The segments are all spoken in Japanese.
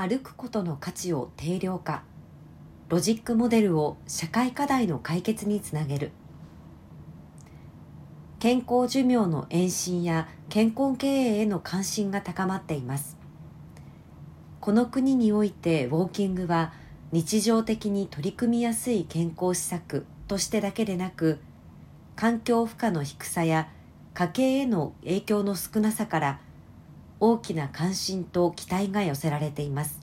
歩くことの価値を定量化。ロジックモデルを社会課題の解決につなげる。健康寿命の延伸や健康経営への関心が高まっています。この国においてウォーキングは日常的に取り組みやすい健康施策としてだけでなく環境負荷の低さや家計への影響の少なさから大きな関心と期待が寄せられています。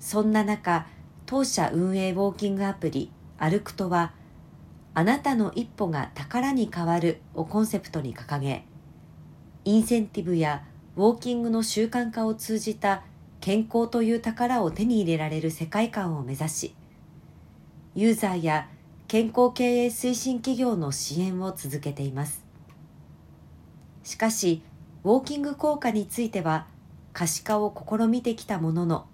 そんな中当社運営ウォーキングアプリ歩くとはあなたの一歩が宝に変わるをコンセプトに掲げインセンティブやウォーキングの習慣化を通じた健康という宝を手に入れられる世界観を目指しユーザーや健康経営推進企業の支援を続けています。しかしウォーキング効果については可視化を試みてきたものの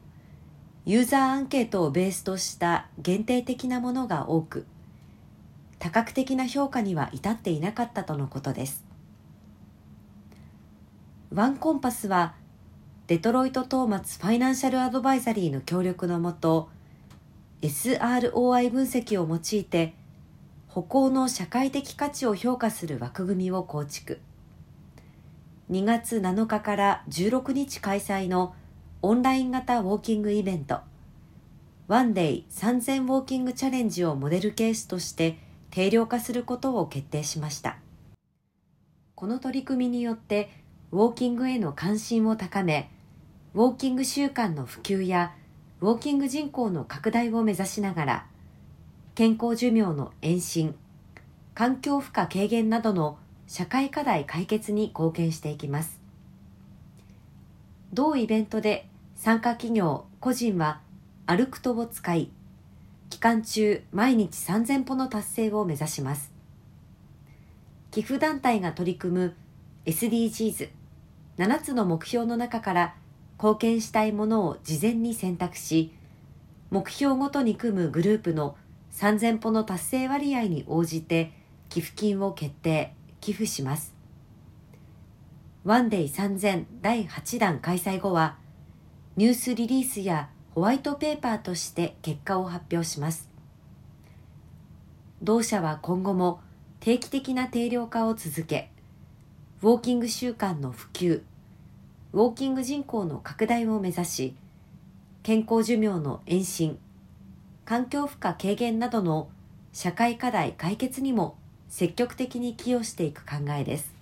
ユーザーアンケートをベースとした限定的なものが多く多角的な評価には至っていなかったとのことです。ワンコンパスはデロイト・トーマツ・ファイナンシャル・アドバイザリーの協力のもと SROI 分析を用いて歩行の社会的価値を評価する枠組みを構築。2月7日から16日開催のオンライン型ウォーキングイベント。ワンデイ3000ウォーキングチャレンジをモデルケースとして定量化することを決定しました。この取り組みによってウォーキングへの関心を高めウォーキング習慣の普及やウォーキング人口の拡大を目指しながら健康寿命の延伸環境負荷軽減などの社会課題解決に貢献していきます。同イベントで参加企業個人は歩くとを使い期間中毎日3000歩の達成を目指します。寄付団体が取り組む SDGs7 つの目標の中から貢献したいものを事前に選択し目標ごとに組むグループの3000歩の達成割合に応じて寄付金を決定。寄付します。ワンデイ3000第8弾開催後はニュースリリースやホワイトペーパーとして結果を発表します。同社は今後も定期的な定量化を続けウォーキング習慣の普及ウォーキング人口の拡大を目指し健康寿命の延伸環境負荷軽減などの社会課題解決にも積極的に寄与していく考えです。